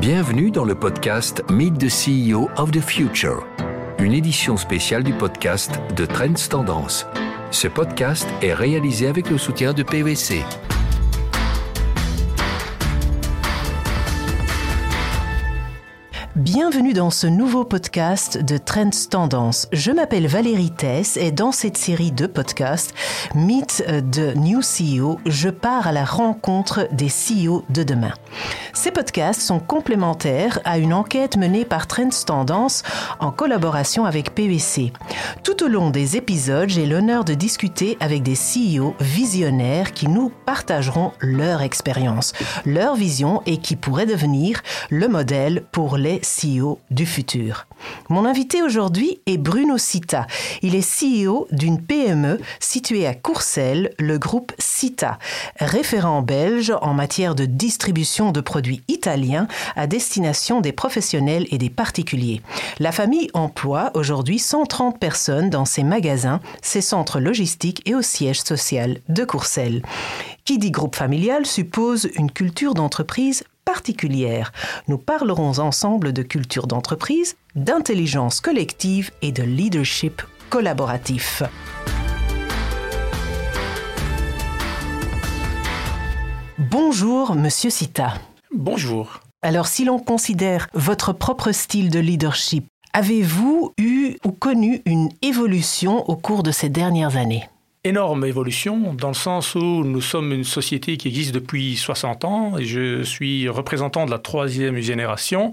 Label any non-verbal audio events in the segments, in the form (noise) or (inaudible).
Bienvenue dans le podcast Meet the CEO of the Future, une édition spéciale du podcast de Trends Tendance. Ce podcast est réalisé avec le soutien de PwC. Bienvenue dans ce nouveau podcast de Trends Tendance. Je m'appelle Valérie Tess et dans cette série de podcasts Meet the New CEO, je pars à la rencontre des CEO de demain. Ces podcasts sont complémentaires à une enquête menée par Trends Tendance en collaboration avec PwC. Tout au long des épisodes, j'ai l'honneur de discuter avec des CEO visionnaires qui nous partageront leur expérience, leur vision et qui pourraient devenir le modèle pour les CEO du futur. Mon invité aujourd'hui est Bruno Cita. Il est CEO d'une PME située à Courcelles, le groupe Cita, référent belge en matière de distribution de produits italiens à destination des professionnels et des particuliers. La famille emploie aujourd'hui 130 personnes dans ses magasins, ses centres logistiques et au siège social de Courcelles. Qui dit groupe familial suppose une culture d'entreprise particulière. Nous parlerons ensemble de culture d'entreprise, d'intelligence collective et de leadership collaboratif. Bonjour, Monsieur Sita. Bonjour. Alors, si l'on considère votre propre style de leadership, avez-vous eu ou connu une évolution au cours de ces dernières années? Énorme évolution dans le sens où nous sommes une société qui existe depuis 60 ans et je suis représentant de la troisième génération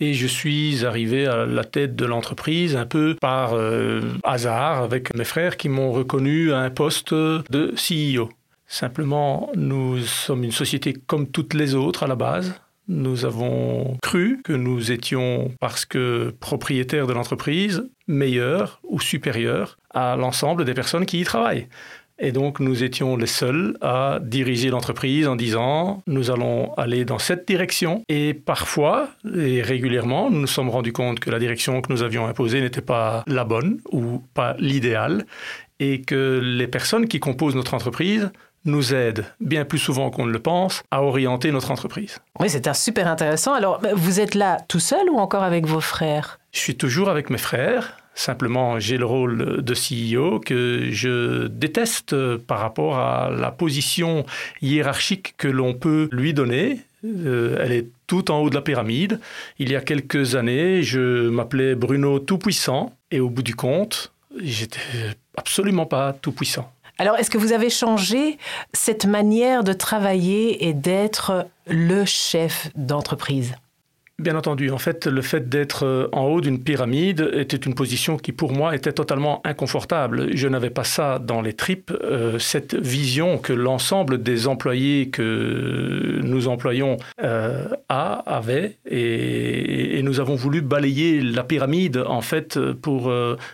et je suis arrivé à la tête de l'entreprise un peu par euh, hasard avec mes frères qui m'ont reconnu à un poste de CEO. Simplement, nous sommes une société comme toutes les autres à la base. Nous avons cru que nous étions, parce que propriétaires de l'entreprise, meilleurs ou supérieurs à l'ensemble des personnes qui y travaillent. Et donc nous étions les seuls à diriger l'entreprise en disant nous allons aller dans cette direction. Et parfois et régulièrement, nous nous sommes rendus compte que la direction que nous avions imposée n'était pas la bonne ou pas l'idéale et que les personnes qui composent notre entreprise nous aident, bien plus souvent qu'on ne le pense, à orienter notre entreprise. Oui, c'est super intéressant. Alors, vous êtes là tout seul ou encore avec vos frères? Je suis toujours avec mes frères. Simplement, j'ai le rôle de CEO que je déteste par rapport à la position hiérarchique que l'on peut lui donner. Euh, elle est tout en haut de la pyramide. Il y a quelques années, je m'appelais Bruno Tout-Puissant et au bout du compte, j'étais absolument pas tout-puissant. Alors, est-ce que vous avez changé cette manière de travailler et d'être le chef d'entreprise? Bien entendu, en fait, le fait d'être euh, en haut d'une pyramide était une position qui, pour moi, était totalement inconfortable. Je n'avais pas ça dans les tripes, euh, cette vision que l'ensemble des employés que nous employons euh, a, avait, et, nous avons voulu balayer la pyramide, en fait, pour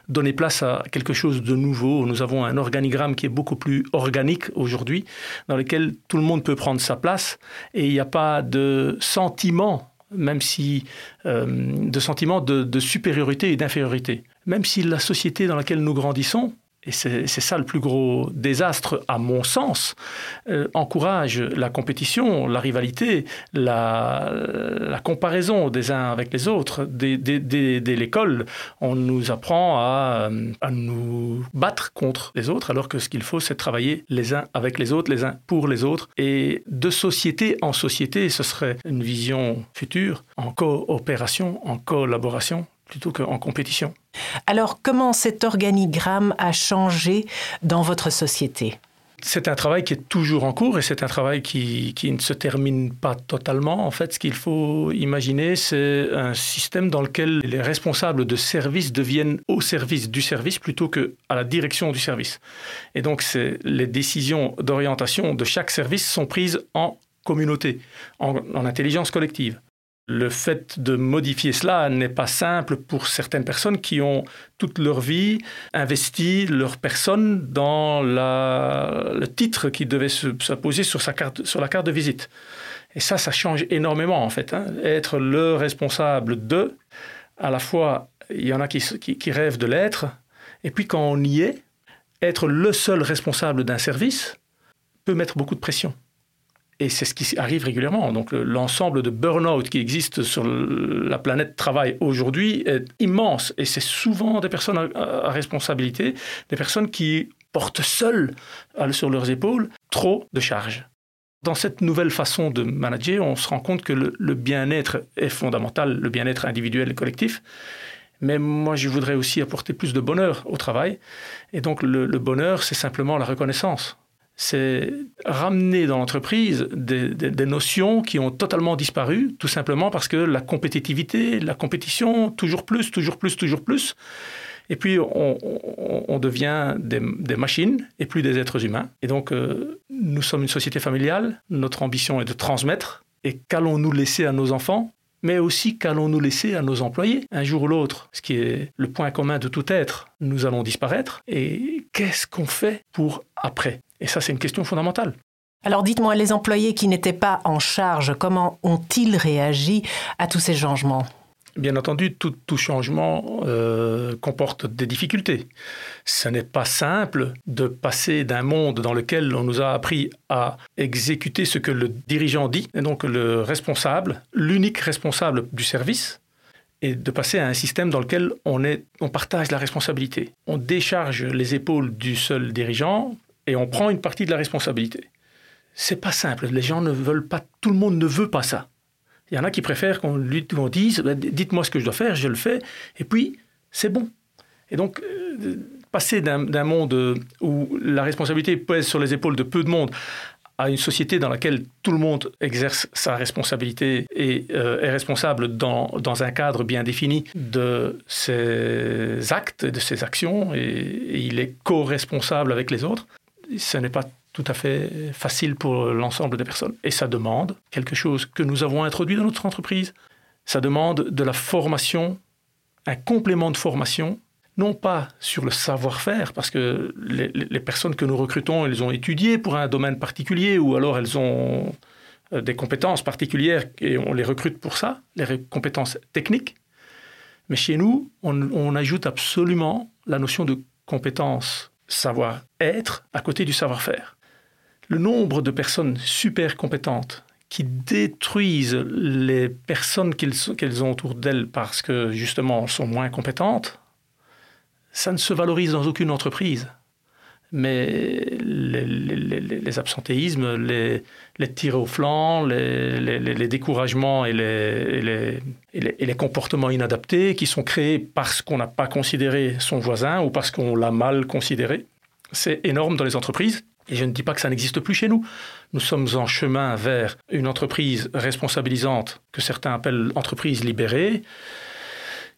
donner place à quelque chose de nouveau. Nous avons un organigramme qui est beaucoup plus organique aujourd'hui, dans lequel tout le monde peut prendre sa place, et il n'y a pas de sentiment même si euh, de sentiments de supériorité et d'infériorité. Même si la société dans laquelle nous grandissons et c'est ça le plus gros désastre à mon sens, euh, encourage la compétition, la rivalité, la, comparaison des uns avec les autres. Dès, l'école, on nous apprend à, à, nous battre contre les autres, alors que ce qu'il faut, c'est travailler les uns avec les autres, les uns pour les autres. Et de société en société, ce serait une vision future, en coopération, en collaboration, plutôt qu'en compétition. Alors, comment cet organigramme a changé dans votre société? C'est un travail qui est toujours en cours et c'est un travail qui, qui, ne se termine pas totalement. En fait, ce qu'il faut imaginer, c'est un système dans lequel les responsables de service deviennent au service du service plutôt qu'à la direction du service. Et donc, les décisions d'orientation de chaque service sont prises en communauté, en, en intelligence collective. Le fait de modifier cela n'est pas simple pour certaines personnes qui ont toute leur vie investi leur personne dans le titre qui devait se, poser sur, sa carte, sur la carte de visite. Et ça, ça change énormément en fait. Hein. Être le responsable de, à la fois, il y en a qui rêvent de l'être, et puis quand on y est, être le seul responsable d'un service peut mettre beaucoup de pression. Et c'est ce qui arrive régulièrement. Donc l'ensemble de burn-out qui existe sur la planète travail aujourd'hui est immense. Et c'est souvent des personnes à, responsabilité, des personnes qui portent seules sur leurs épaules trop de charges. Dans cette nouvelle façon de manager, on se rend compte que le, bien-être est fondamental, le bien-être individuel et collectif. Mais moi, je voudrais aussi apporter plus de bonheur au travail. Et donc, le bonheur, c'est simplement la reconnaissance c'est ramener dans l'entreprise des, notions qui ont totalement disparu, tout simplement parce que la compétitivité, la compétition, toujours plus, toujours plus, toujours plus. Et puis, on, devient des, machines et plus des êtres humains. Et donc, euh, nous sommes une société familiale. Notre ambition est de transmettre. Et qu'allons-nous laisser à nos enfants? Mais aussi qu'allons-nous laisser à nos employés un jour ou l'autre, ce qui est le point commun de tout être. Nous allons disparaître et qu'est-ce qu'on fait pour après? Et ça, c'est une question fondamentale. Alors dites-moi, les employés qui n'étaient pas en charge, comment ont-ils réagi à tous ces changements? Bien entendu, tout, changement euh, comporte des difficultés. Ce n'est pas simple de passer d'un monde dans lequel on nous a appris à exécuter ce que le dirigeant dit, et donc le responsable, l'unique responsable du service, et de passer à un système dans lequel on, on partage la responsabilité. On décharge les épaules du seul dirigeant et on prend une partie de la responsabilité. C'est pas simple. Les gens ne veulent pas, tout le monde ne veut pas ça. Il y en a qui préfèrent qu'on lui dise bah, dites-moi ce que je dois faire, je le fais, et puis c'est bon. Et donc, euh, passer d'un monde où la responsabilité pèse sur les épaules de peu de monde à une société dans laquelle tout le monde exerce sa responsabilité et euh, est responsable dans, dans, un cadre bien défini de ses actes, de ses actions, et, et il est co-responsable avec les autres, ce n'est pas tout à fait facile pour l'ensemble des personnes. Et ça demande quelque chose que nous avons introduit dans notre entreprise. Ça demande de la formation, un complément de formation, non pas sur le savoir-faire, parce que les, personnes que nous recrutons, elles ont étudié pour un domaine particulier, ou alors elles ont euh, des compétences particulières et on les recrute pour ça, les compétences techniques. Mais chez nous, on, on ajoute absolument la notion de compétence savoir-être à côté du savoir-faire le nombre de personnes super compétentes qui détruisent les personnes qu'elles ont autour d'elles parce que justement elles sont moins compétentes, ça ne se valorise dans aucune entreprise. Mais les, absentéismes, les, tirs au flanc, les, découragements et les, comportements inadaptés qui sont créés parce qu'on n'a pas considéré son voisin ou parce qu'on l'a mal considéré, c'est énorme dans les entreprises et je ne dis pas que ça n'existe plus chez nous. Nous sommes en chemin vers une entreprise responsabilisante que certains appellent entreprise libérée.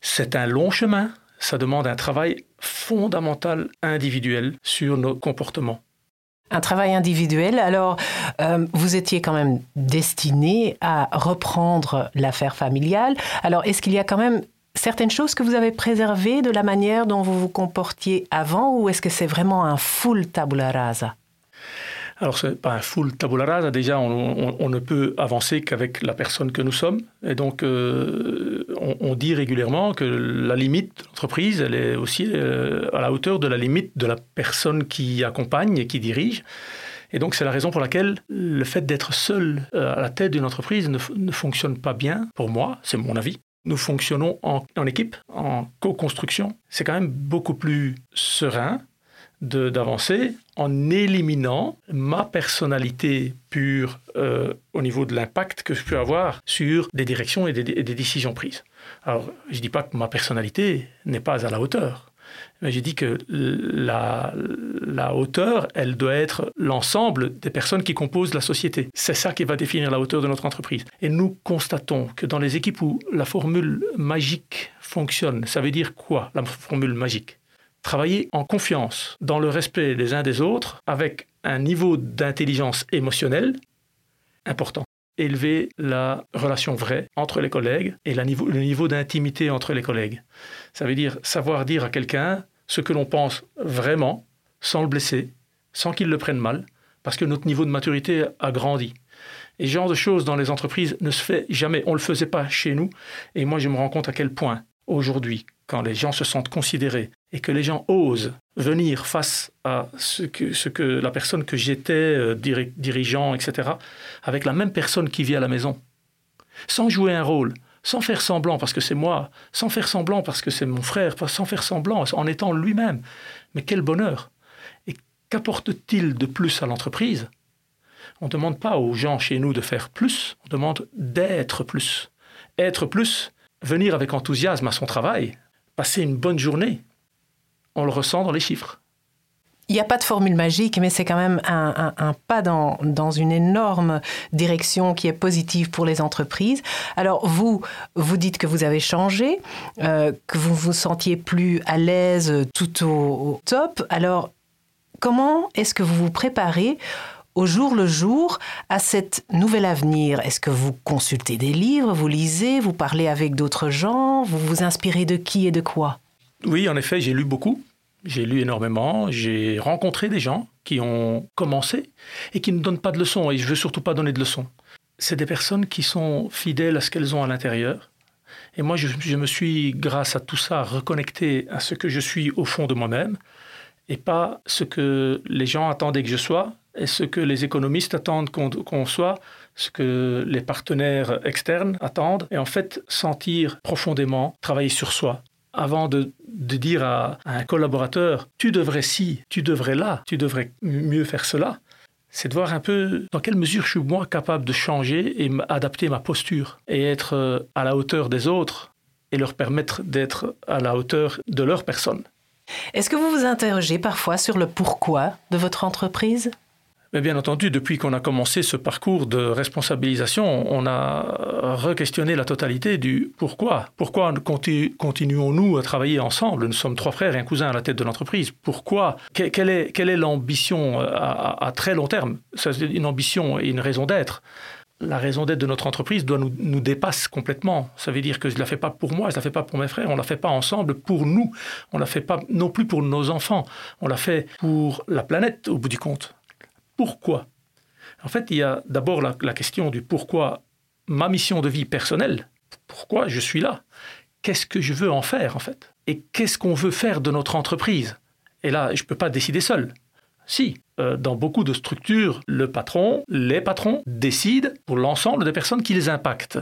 C'est un long chemin. Ça demande un travail fondamental individuel sur nos comportements. Un travail individuel. Alors, euh, vous étiez quand même destiné à reprendre l'affaire familiale. Alors, est-ce qu'il y a quand même certaines choses que vous avez préservées de la manière dont vous vous comportiez avant ou est-ce que c'est vraiment un full tabula rasa? Alors, ce n'est pas un full tabula rasa. Déjà, on, ne peut avancer qu'avec la personne que nous sommes. Et donc, euh, on, dit régulièrement que la limite de l'entreprise, elle est aussi euh, à la hauteur de la limite de la personne qui accompagne et qui dirige. Et donc, c'est la raison pour laquelle le fait d'être seul euh, à la tête d'une entreprise ne, ne fonctionne pas bien, pour moi, c'est mon avis. Nous fonctionnons en équipe, en co-construction. C'est quand même beaucoup plus serein, d'avancer en éliminant ma personnalité pure euh, au niveau de l'impact que je peux avoir sur des directions et des, décisions prises. Alors, je ne dis pas que ma personnalité n'est pas à la hauteur, mais je dis que la, la hauteur, elle doit être l'ensemble des personnes qui composent la société. C'est ça qui va définir la hauteur de notre entreprise. Et nous constatons que dans les équipes où la formule magique fonctionne, ça veut dire quoi, la formule magique? Travailler en confiance, dans le respect des uns des autres, avec un niveau d'intelligence émotionnelle important. Élever la relation vraie entre les collègues et le niveau d'intimité entre les collègues. Ça veut dire savoir dire à quelqu'un ce que l'on pense vraiment, sans le blesser, sans qu'il le prenne mal, parce que notre niveau de maturité a grandi. Et ce genre de choses dans les entreprises ne se fait jamais. On ne le faisait pas chez nous. Et moi, je me rends compte à quel point, aujourd'hui, quand les gens se sentent considérés, et que les gens osent venir face à ce que, la personne que j'étais, euh, dirigeant, etc., avec la même personne qui vit à la maison, sans jouer un rôle, sans faire semblant parce que c'est moi, sans faire semblant parce que c'est mon frère, sans faire semblant en étant lui-même. Mais quel bonheur Et qu'apporte-t-il de plus à l'entreprise? On ne demande pas aux gens chez nous de faire plus, on demande d'être plus. Être plus, venir avec enthousiasme à son travail, passer une bonne journée, on le ressent dans les chiffres. Il n'y a pas de formule magique, mais c'est quand même un, pas dans, dans, une énorme direction qui est positive pour les entreprises. Alors vous, vous dites que vous avez changé, euh, que vous vous sentiez plus à l'aise tout au, top. Alors comment est-ce que vous vous préparez au jour le jour à cet nouvel avenir? Est-ce que vous consultez des livres, vous lisez, vous parlez avec d'autres gens, vous vous inspirez de qui et de quoi? Oui, en effet, j'ai lu beaucoup. J'ai lu énormément, j'ai rencontré des gens qui ont commencé et qui ne donnent pas de leçons, et je veux surtout pas donner de leçons. C'est des personnes qui sont fidèles à ce qu'elles ont à l'intérieur. Et moi, je, me suis, grâce à tout ça, reconnecté à ce que je suis au fond de moi-même, et pas ce que les gens attendaient que je sois, et ce que les économistes attendent qu'on soit, ce que les partenaires externes attendent, et en fait sentir profondément, travailler sur soi, avant de, dire à, un collaborateur, tu devrais ci, tu devrais là, tu devrais mieux faire cela, c'est de voir un peu dans quelle mesure je suis moi capable de changer et adapter ma posture et être euh, à la hauteur des autres et leur permettre d'être à la hauteur de leur personne. Est-ce que vous vous interrogez parfois sur le pourquoi de votre entreprise? Mais bien entendu, depuis qu'on a commencé ce parcours de responsabilisation, on a re-questionné la totalité du pourquoi. Pourquoi continuons-nous à travailler ensemble? Nous sommes trois frères et un cousin à la tête de l'entreprise. Pourquoi? Quelle est l'ambition à, très long terme? C'est une ambition et une raison d'être. La raison d'être de notre entreprise doit nous, nous, dépasse complètement. Ça veut dire que je ne la fais pas pour moi, je ne la fais pas pour mes frères, on ne la fait pas ensemble pour nous, on ne la fait pas non plus pour nos enfants, on la fait pour la planète au bout du compte pourquoi? En fait, il y a d'abord la, question du pourquoi ma mission de vie personnelle, pourquoi je suis là, qu'est-ce que je veux en faire en fait, et qu'est-ce qu'on veut faire de notre entreprise? Et là, je ne peux pas décider seul. Si, euh, dans beaucoup de structures, le patron, les patrons décident pour l'ensemble des personnes qui les impactent.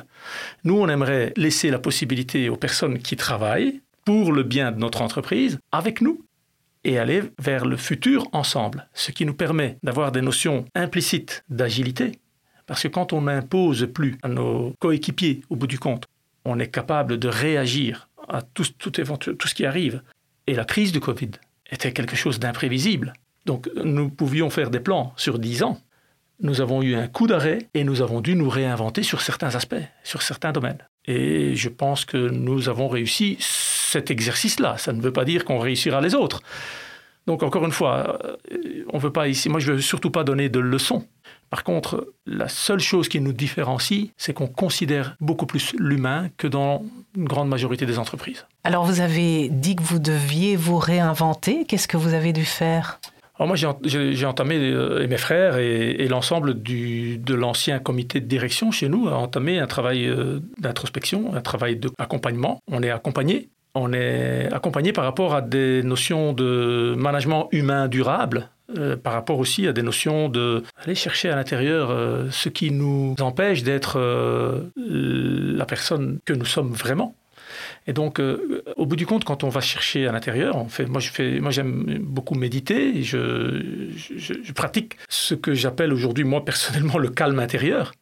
Nous, on aimerait laisser la possibilité aux personnes qui travaillent pour le bien de notre entreprise avec nous et aller vers le futur ensemble, ce qui nous permet d'avoir des notions implicites d'agilité, parce que quand on n'impose plus à nos coéquipiers au bout du compte, on est capable de réagir à tout, ce qui arrive. Et la crise du Covid était quelque chose d'imprévisible. Donc nous pouvions faire des plans sur dix ans. Nous avons eu un coup d'arrêt et nous avons dû nous réinventer sur certains aspects, sur certains domaines. Et je pense que nous avons réussi cet exercice-là. Ça ne veut pas dire qu'on réussira les autres. Donc encore une fois, euh, on veut pas ici. Moi, je veux surtout pas donner de leçons. Par contre, la seule chose qui nous différencie, c'est qu'on considère beaucoup plus l'humain que dans une grande majorité des entreprises. Alors, vous avez dit que vous deviez vous réinventer. Qu'est-ce que vous avez dû faire? Alors moi, j'ai entamé, euh, et mes frères et, l'ensemble de l'ancien comité de direction chez nous a entamé un travail euh, d'introspection, un travail d'accompagnement. On est accompagné on est accompagné par rapport à des notions de management humain durable, euh, par rapport aussi à des notions de aller chercher à l'intérieur ce qui nous empêche d'être la personne que nous sommes vraiment. Et donc, au bout du compte, quand on va chercher à l'intérieur, on fait, moi, je fais, moi, j'aime beaucoup méditer. je, je pratique ce que j'appelle aujourd'hui, moi, personnellement, le calme intérieur.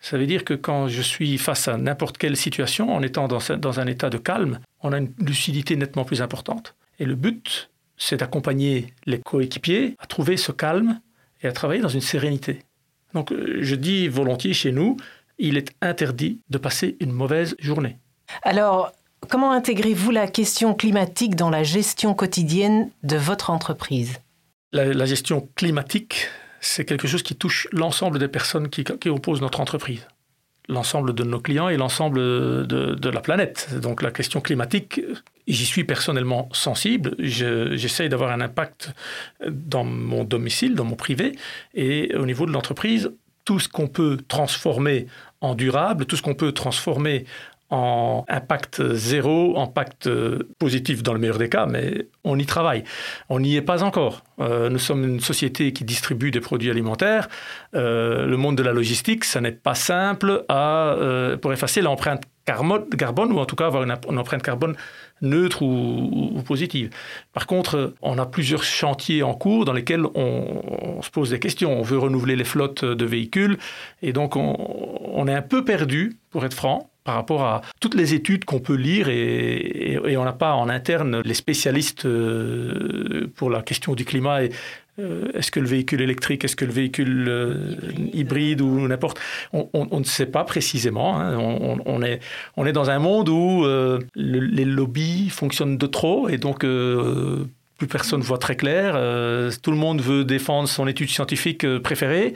Ça veut dire que quand je suis face à n'importe quelle situation, en étant dans, un état de calme, on a une lucidité nettement plus importante. Et le but, c'est d'accompagner les coéquipiers à trouver ce calme et à travailler dans une sérénité. Donc euh, je dis volontiers chez nous, il est interdit de passer une mauvaise journée. Alors, comment intégrez-vous la question climatique dans la gestion quotidienne de votre entreprise? La gestion climatique, c'est quelque chose qui touche l'ensemble des personnes qui, opposent notre entreprise l'ensemble de nos clients et l'ensemble de, la planète. Donc la question climatique, j'y suis personnellement sensible. J'essaye d'avoir un impact dans mon domicile, dans mon privé, et au niveau de l'entreprise, tout ce qu'on peut transformer en durable, tout ce qu'on peut transformer en impact zéro, impact positif dans le meilleur des cas, mais on y travaille. On n'y est pas encore. nous sommes une société qui distribue des produits alimentaires. le monde de la logistique, ça n'est pas simple pour effacer l'empreinte carbone, ou en tout cas avoir une, empreinte carbone neutre ou, positive. Par contre, on a plusieurs chantiers en cours dans lesquels on, se pose des questions. On veut renouveler les flottes de véhicules et donc on, est un peu perdu, pour être franc, par rapport à toutes les études qu'on peut lire et, et on n'a pas en interne les spécialistes euh, pour la question du climat et, euh, est-ce que le véhicule électrique, est-ce que le véhicule euh, hybride ou n'importe, on, ne sait pas précisément. Hein. On, est, on est dans un monde où euh, les lobbies fonctionnent de trop et donc plus personne voit très clair. tout le monde veut défendre son étude scientifique préférée.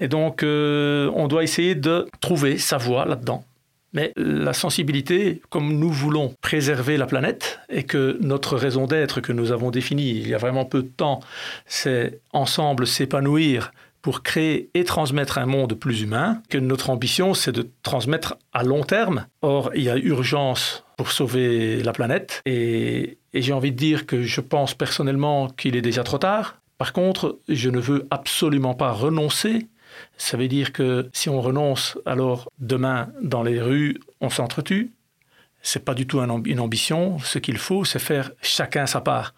Et donc, on doit essayer de trouver sa voie là-dedans. Mais la sensibilité, comme nous voulons préserver la planète et que notre raison d'être que nous avons définie il y a vraiment peu de temps, c'est ensemble s'épanouir pour créer et transmettre un monde plus humain, que notre ambition, c'est de transmettre à long terme. Or, il y a urgence pour sauver la planète et, j'ai envie de dire que je pense personnellement qu'il est déjà trop tard. Par contre, je ne veux absolument pas renoncer ça veut dire que si on renonce, alors demain, dans les rues, on s'entretue. C'est pas du tout une ambition. Ce qu'il faut, c'est faire chacun sa part.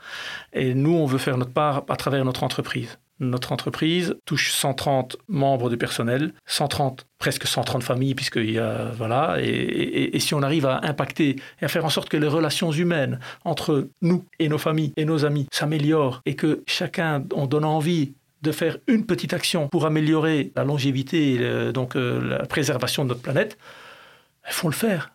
Et nous, on veut faire notre part à travers notre entreprise. Notre entreprise touche 130 membres du personnel, 130, presque 130 familles, puisqu'il y a, voilà, et, et, si on arrive à impacter et à faire en sorte que les relations humaines entre nous et nos familles et nos amis s'améliorent et que chacun, on donne envie de faire une petite action pour améliorer la longévité et donc euh, la préservation de notre planète, il faut le faire.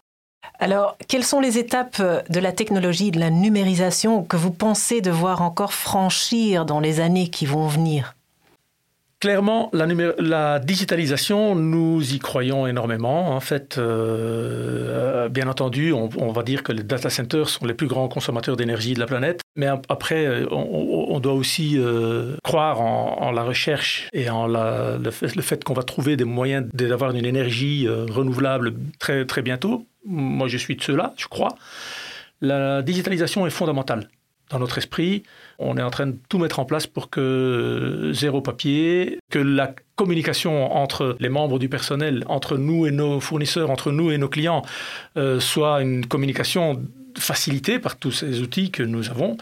Alors, quelles sont les étapes de la technologie, de la numérisation que vous pensez devoir encore franchir dans les années qui vont venir? Clairement, la, digitalisation, nous y croyons énormément. En fait, euh, bien entendu, on, va dire que les data centers sont les plus grands consommateurs d'énergie de la planète. Mais après, euh, on, doit aussi euh, croire en, la recherche et en le, fait, qu'on va trouver des moyens d'avoir une énergie renouvelable très, très bientôt. Moi, je suis de ceux-là, je crois. La digitalisation est fondamentale dans notre esprit. On est en train de tout mettre en place pour que zéro papier, que la communication entre les membres du personnel, entre nous et nos fournisseurs, entre nous et nos clients, euh, soit une communication facilitée par tous ces outils que nous avons.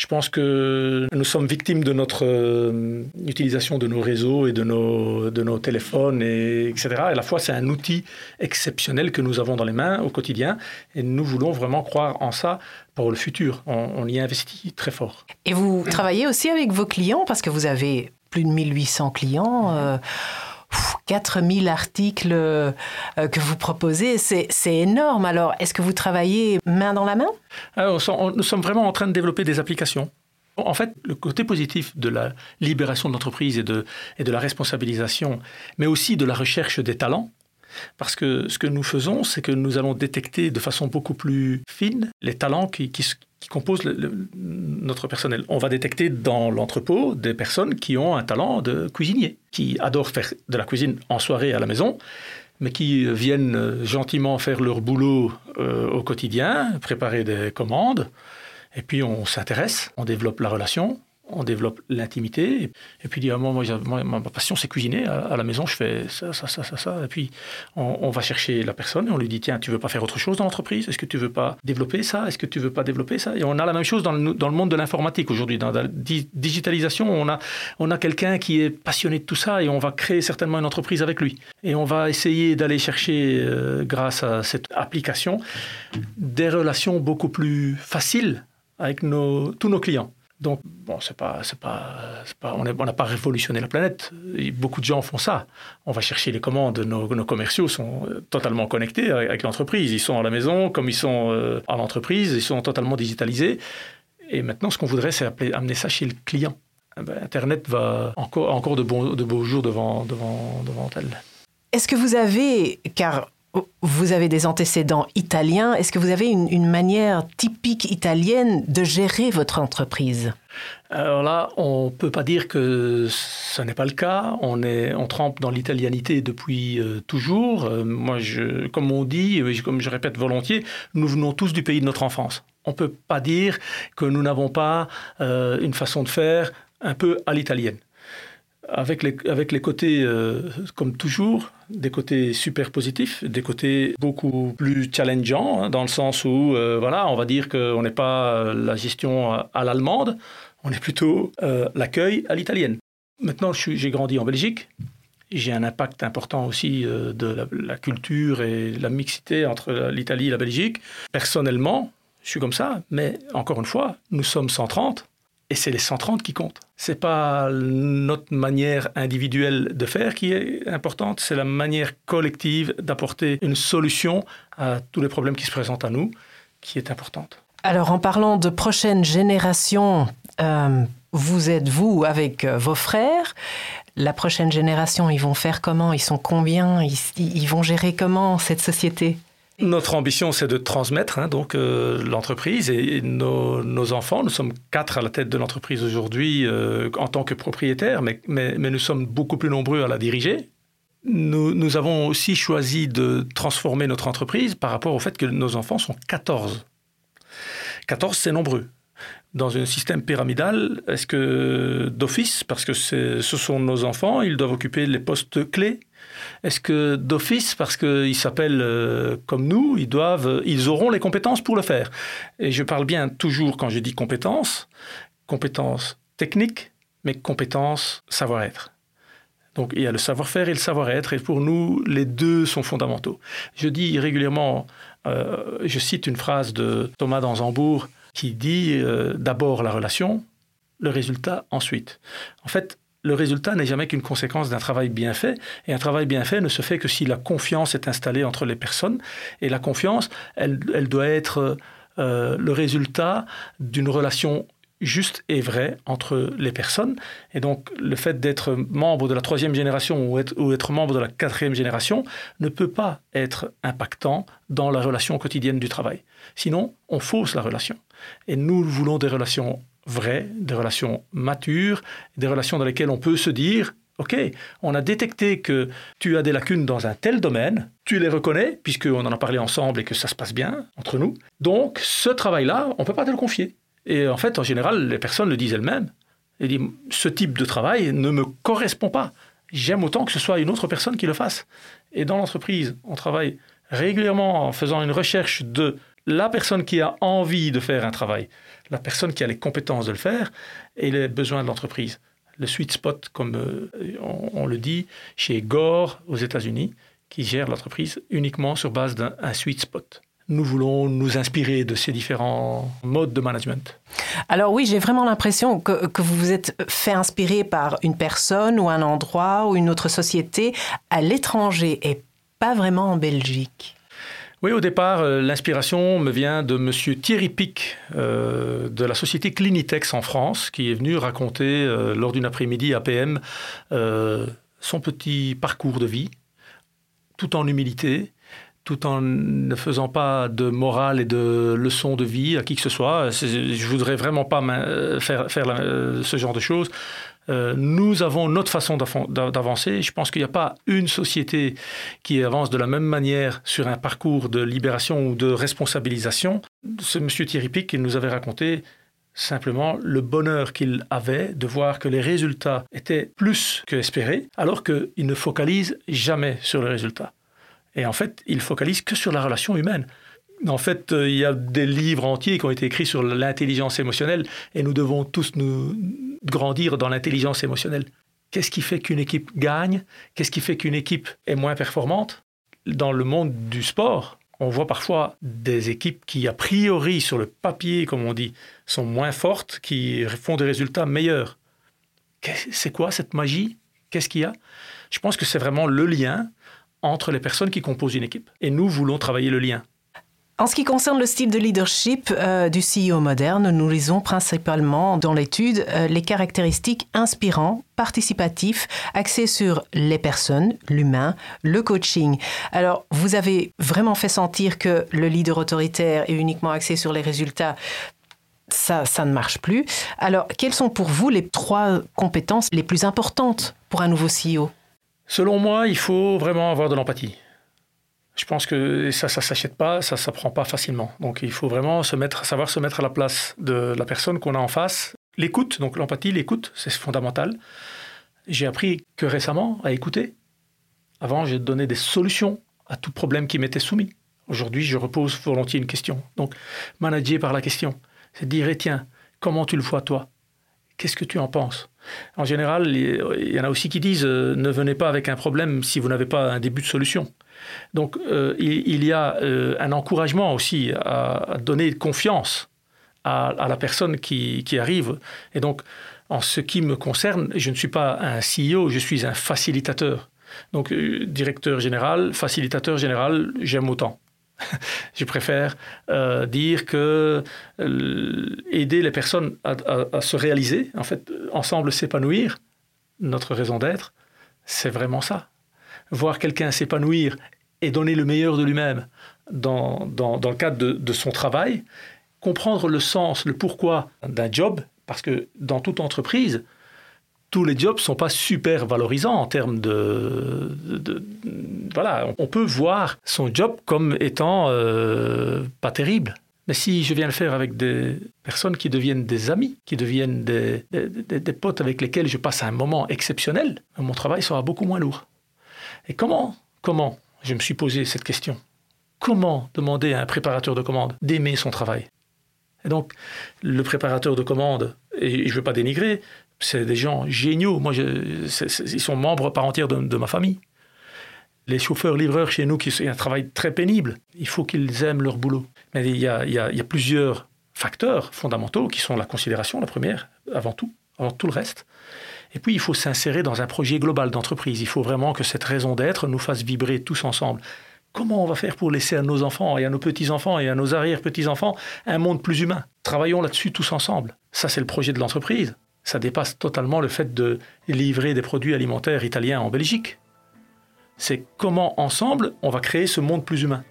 Je pense que nous sommes victimes de notre euh, utilisation de nos réseaux et de nos, de nos téléphones, et, etc. Et à la fois, c'est un outil exceptionnel que nous avons dans les mains au quotidien. Et nous voulons vraiment croire en ça pour le futur. On, y investit très fort. Et vous travaillez aussi avec vos clients parce que vous avez plus de 1800 clients. Euh, 4000 articles euh, que vous proposez, c'est énorme. Alors, est-ce que vous travaillez main dans la main? Nous sommes vraiment en train de développer des applications. En fait, le côté positif de la libération de l'entreprise et de, et de la responsabilisation, mais aussi de la recherche des talents, parce que ce que nous faisons, c'est que nous allons détecter de façon beaucoup plus fine les talents qui, composent notre personnel. On va détecter dans l'entrepôt des personnes qui ont un talent de cuisinier, qui adorent faire de la cuisine en soirée à la maison, mais qui viennent gentiment faire leur boulot euh, au quotidien, préparer des commandes. Et puis on s'intéresse, on développe la relation, on développe l'intimité. Et puis, à un moment, moi, ma passion, c'est cuisiner. À, la maison, je fais ça, ça, ça, ça, ça. Et puis, on, va chercher la personne et on lui dit tiens, tu veux pas faire autre chose dans l'entreprise? Est-ce que tu veux pas développer ça? Est-ce que tu veux pas développer ça? Et on a la même chose dans le, dans le monde de l'informatique aujourd'hui. Dans la digitalisation, on a, on a quelqu'un qui est passionné de tout ça et on va créer certainement une entreprise avec lui. Et on va essayer d'aller chercher, euh, grâce à cette application, des relations beaucoup plus faciles avec nos, tous nos clients. Donc, bon, c'est pas, c'est pas, pas, on n'a pas révolutionné la planète. Beaucoup de gens font ça. On va chercher les commandes. Nos, nos commerciaux sont euh, totalement connectés avec, l'entreprise. Ils sont à la maison comme ils sont euh, à l'entreprise. Ils sont totalement digitalisés. Et maintenant, ce qu'on voudrait, c'est amener ça chez le client. Eh ben, Internet va encore, encore de, de beaux jours devant, devant, devant elle. Est-ce que vous avez, car vous avez des antécédents italiens. Est-ce que vous avez une, manière typique italienne de gérer votre entreprise? Alors là, on ne peut pas dire que ce n'est pas le cas. On, est, on trempe dans l'italianité depuis euh, toujours. Euh, moi, comme on dit, comme je répète volontiers, nous venons tous du pays de notre enfance. On ne peut pas dire que nous n'avons pas euh, une façon de faire un peu à l'italienne avec les, côtés, euh, comme toujours, des côtés super positifs, des côtés beaucoup plus challengeants, hein, dans le sens où, euh, voilà, on va dire qu'on n'est pas euh, la gestion à, l'allemande, on est plutôt l'accueil à l'italienne. Maintenant, j'ai grandi en Belgique. J'ai un impact important aussi de la, la, culture et la mixité entre l'Italie et la Belgique. Personnellement, je suis comme ça, mais encore une fois, nous sommes 130 et c'est les 130 qui comptent. C'est pas notre manière individuelle de faire qui est importante, c'est la manière collective d'apporter une solution à tous les problèmes qui se présentent à nous qui est importante. Alors en parlant de prochaine génération, euh, vous êtes vous avec euh, vos frères. La prochaine génération, ils vont faire comment? Ils sont combien? Ils vont gérer comment cette société? Notre ambition, c'est de transmettre hein, donc euh, l'entreprise et, nos, enfants. Nous sommes quatre à la tête de l'entreprise aujourd'hui euh, en tant que propriétaires, mais, mais, nous sommes beaucoup plus nombreux à la diriger. Nous, nous, avons aussi choisi de transformer notre entreprise par rapport au fait que nos enfants sont 14. 14, c'est nombreux. Dans un système pyramidal, est-ce que d'office, parce que ce sont nos enfants, ils doivent occuper les postes clés est-ce que d'office, parce qu'ils s'appellent euh, comme nous, ils doivent, ils auront les compétences pour le faire Et je parle bien toujours quand je dis compétences, compétences techniques, mais compétences savoir-être. Donc il y a le savoir-faire et le savoir-être, et pour nous, les deux sont fondamentaux. Je dis régulièrement, euh, je cite une phrase de Thomas d'Anzambourg qui dit euh, d'abord la relation, le résultat ensuite. En fait, le résultat n'est jamais qu'une conséquence d'un travail bien fait. Et un travail bien fait ne se fait que si la confiance est installée entre les personnes. Et la confiance, elle, doit être euh, le résultat d'une relation juste et vraie entre les personnes. Et donc, le fait d'être membre de la troisième génération ou être, ou être, membre de la quatrième génération ne peut pas être impactant dans la relation quotidienne du travail. Sinon, on fausse la relation. Et nous voulons des relations vraies, des relations matures, des relations dans lesquelles on peut se dire, OK, on a détecté que tu as des lacunes dans un tel domaine, tu les reconnais, puisqu'on en a parlé ensemble et que ça se passe bien entre nous. Donc, ce travail-là, on ne peut pas te le confier. Et en fait, en général, les personnes le disent elles-mêmes. Elles disent, ce type de travail ne me correspond pas. J'aime autant que ce soit une autre personne qui le fasse. Et dans l'entreprise, on travaille régulièrement en faisant une recherche de la personne qui a envie de faire un travail, la personne qui a les compétences de le faire et les besoins de l'entreprise. Le sweet spot, comme euh, on, le dit chez Gore aux États-Unis, qui gère l'entreprise uniquement sur base d'un sweet spot nous voulons nous inspirer de ces différents modes de management. Alors oui, j'ai vraiment l'impression que, que, vous vous êtes fait inspirer par une personne ou un endroit ou une autre société à l'étranger et pas vraiment en Belgique. Oui, au départ, euh, l'inspiration me vient de M. Thierry Pic euh, de la société Clinitex en France, qui est venu raconter euh, lors d'une après-midi à PM son petit parcours de vie, tout en humilité, tout en ne faisant pas de morale et de leçons de vie à qui que ce soit. Je voudrais vraiment pas faire ce genre de choses. Euh, nous avons notre façon d'avancer. Je pense qu'il n'y a pas une société qui avance de la même manière sur un parcours de libération ou de responsabilisation. Ce monsieur Thierry Pic, il nous avait raconté simplement le bonheur qu'il avait de voir que les résultats étaient plus que espérés, alors qu'il ne focalise jamais sur les résultats. Et en fait, il focalise que sur la relation humaine. En fait, euh, il y a des livres entiers qui ont été écrits sur l'intelligence émotionnelle et nous devons tous nous grandir dans l'intelligence émotionnelle. Qu'est-ce qui fait qu'une équipe gagne? Qu'est-ce qui fait qu'une équipe est moins performante? Dans le monde du sport, on voit parfois des équipes qui, a priori, sur le papier, comme on dit, sont moins fortes, qui font des résultats meilleurs. C'est quoi cette magie? Qu'est-ce qu'il y a? Je pense que c'est vraiment le lien entre les personnes qui composent une équipe. Et nous voulons travailler le lien. En ce qui concerne le style de leadership euh, du CEO moderne, nous lisons principalement dans l'étude euh, les caractéristiques inspirants, participatifs, axés sur les personnes, l'humain, le coaching. Alors, vous avez vraiment fait sentir que le leader autoritaire est uniquement axé sur les résultats. Ça, ça ne marche plus. Alors, quelles sont pour vous les trois compétences les plus importantes pour un nouveau CEO Selon moi, il faut vraiment avoir de l'empathie. Je pense que ça, ça s'achète pas, ça s'apprend pas facilement. Donc il faut vraiment se mettre, savoir se mettre à la place de la personne qu'on a en face. L'écoute, donc l'empathie, l'écoute, c'est fondamental. J'ai appris que récemment à écouter. Avant, j'ai donné des solutions à tout problème qui m'était soumis. Aujourd'hui, je repose volontiers une question. Donc, manager par la question, c'est dire, eh, tiens, comment tu le vois toi? Qu'est-ce que tu en penses? En général, il y en a aussi qui disent, euh, ne venez pas avec un problème si vous n'avez pas un début de solution. Donc euh, il, y a euh, un encouragement aussi à, donner confiance à, la personne qui, arrive. Et donc, en ce qui me concerne, je ne suis pas un CEO, je suis un facilitateur. Donc, euh, directeur général, facilitateur général, j'aime autant. (laughs) je préfère dire que aider les personnes à, à, se réaliser, en fait, ensemble s'épanouir, notre raison d'être, c'est vraiment ça voir quelqu'un s'épanouir et donner le meilleur de lui-même dans, dans, dans, le cadre de, son travail, comprendre le sens, le pourquoi d'un job, parce que dans toute entreprise, tous les jobs ne sont pas super valorisants en termes de, Voilà, on peut voir son job comme étant euh, pas terrible. Mais si je viens le faire avec des personnes qui deviennent des amis, qui deviennent des, des potes avec lesquels je passe un moment exceptionnel, mon travail sera beaucoup moins lourd. Et comment, comment, je me suis posé cette question, comment demander à un préparateur de commande d'aimer son travail? Et donc, le préparateur de commande, et je ne veux pas dénigrer, c'est des gens géniaux. Moi, ils sont membres par entière de, ma famille. Les chauffeurs-livreurs chez nous, qui c'est un travail très pénible, il faut qu'ils aiment leur boulot. Mais il y a plusieurs facteurs fondamentaux qui sont la considération, la première, avant tout, avant tout le reste. Et puis, il faut s'insérer dans un projet global d'entreprise. Il faut vraiment que cette raison d'être nous fasse vibrer tous ensemble. Comment on va faire pour laisser à nos enfants et à nos petits-enfants et à nos arrière-petits-enfants un monde plus humain? Travaillons là-dessus tous ensemble. Ça, c'est le projet de l'entreprise. Ça dépasse totalement le fait de livrer des produits alimentaires italiens en Belgique. C'est comment ensemble on va créer ce monde plus humain.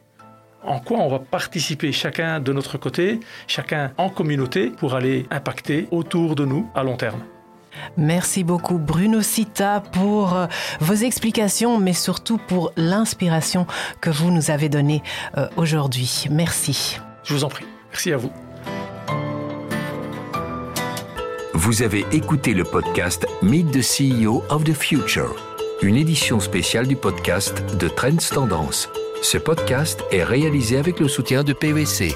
En quoi on va participer chacun de notre côté, chacun en communauté, pour aller impacter autour de nous à long terme. Merci beaucoup Bruno Sita pour euh, vos explications, mais surtout pour l'inspiration que vous nous avez donnée euh, aujourd'hui. Merci. Je vous en prie. Merci à vous. Vous avez écouté le podcast Meet the CEO of the Future, une édition spéciale du podcast de Trends Tendance. Ce podcast est réalisé avec le soutien de PVC.